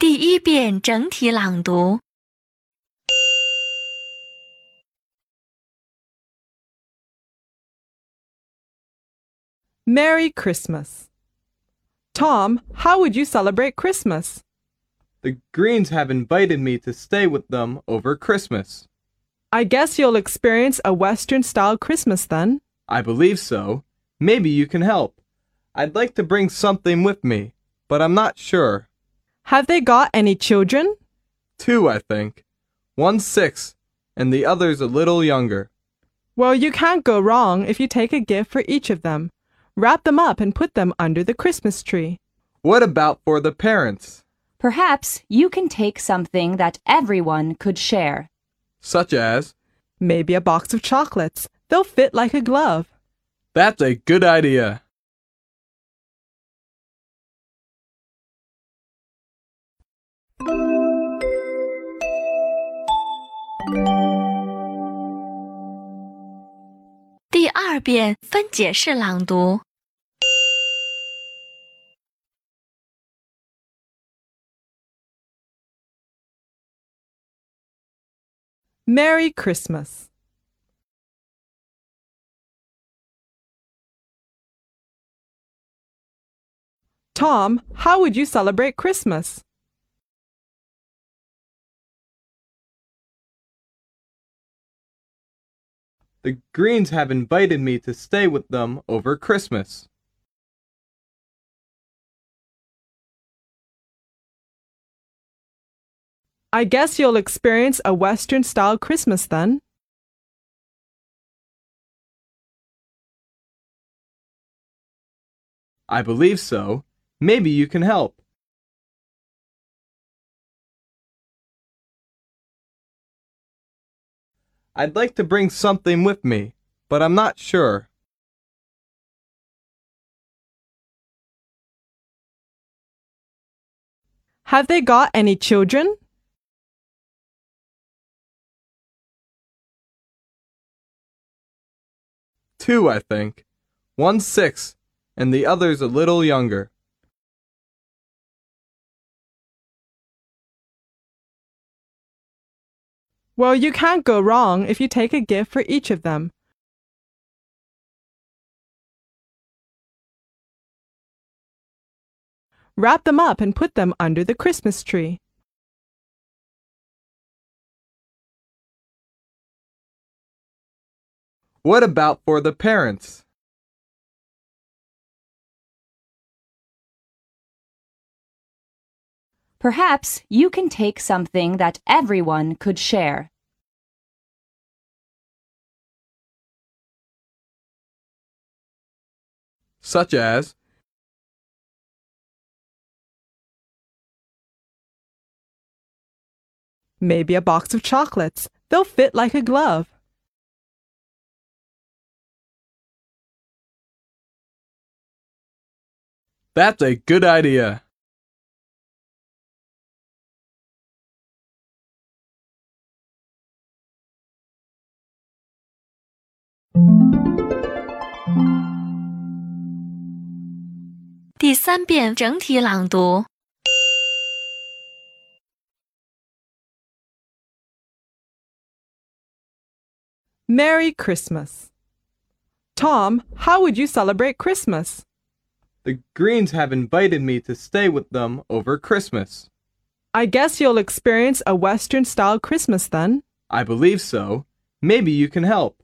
第一遍整体朗读。 Merry Christmas. Tom, how would you celebrate Christmas? The Greens have invited me to stay with them over Christmas. I guess you'll experience a Western style Christmas then. I believe so. Maybe you can help. I'd like to bring something with me, but I'm not sure. Have they got any children? Two, I think. One's six, and the other's a little younger. Well, you can't go wrong if you take a gift for each of them. Wrap them up and put them under the Christmas tree. What about for the parents? Perhaps you can take something that everyone could share. Such as, Maybe a box of chocolates. They'll fit like a glove. that's a good idea. 遍分解式朗读。 Merry Christmas. Tom, how would you celebrate Christmas? The Greens have invited me to stay with them over Christmas. I guess you'll experience a Western style Christmas then. I believe so. Maybe you can help. I'd like to bring something with me, but I'm not sure. Have they got any children? Two, I think. One's six, and the other's a little younger. Well, you can't go wrong if you take a gift for each of them. Wrap them up and put them under the Christmas tree. What about for the parents? Perhaps you can take something that everyone could share. Such as, Maybe a box of chocolates. They'll fit like a glove. that's a good idea. 第三遍整体朗读。 Merry Christmas. Tom, how would you celebrate Christmas? The Greens have invited me to stay with them over Christmas. I guess you'll experience a Western style Christmas then. I believe so. Maybe you can help.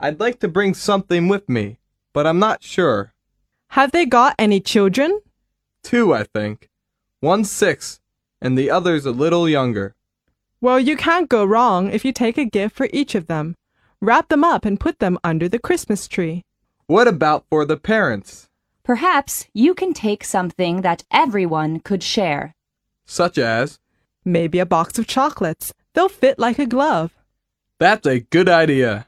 I'd like to bring something with me, but I'm not sure. Have they got any children? Two, I think. One's six, and the other's a little younger. Well, you can't go wrong if you take a gift for each of them. Wrap them up and put them under the Christmas tree. What about for the parents? Perhaps you can take something that everyone could share. Such as, Maybe a box of chocolates. They'll fit like a glove. that's a good idea.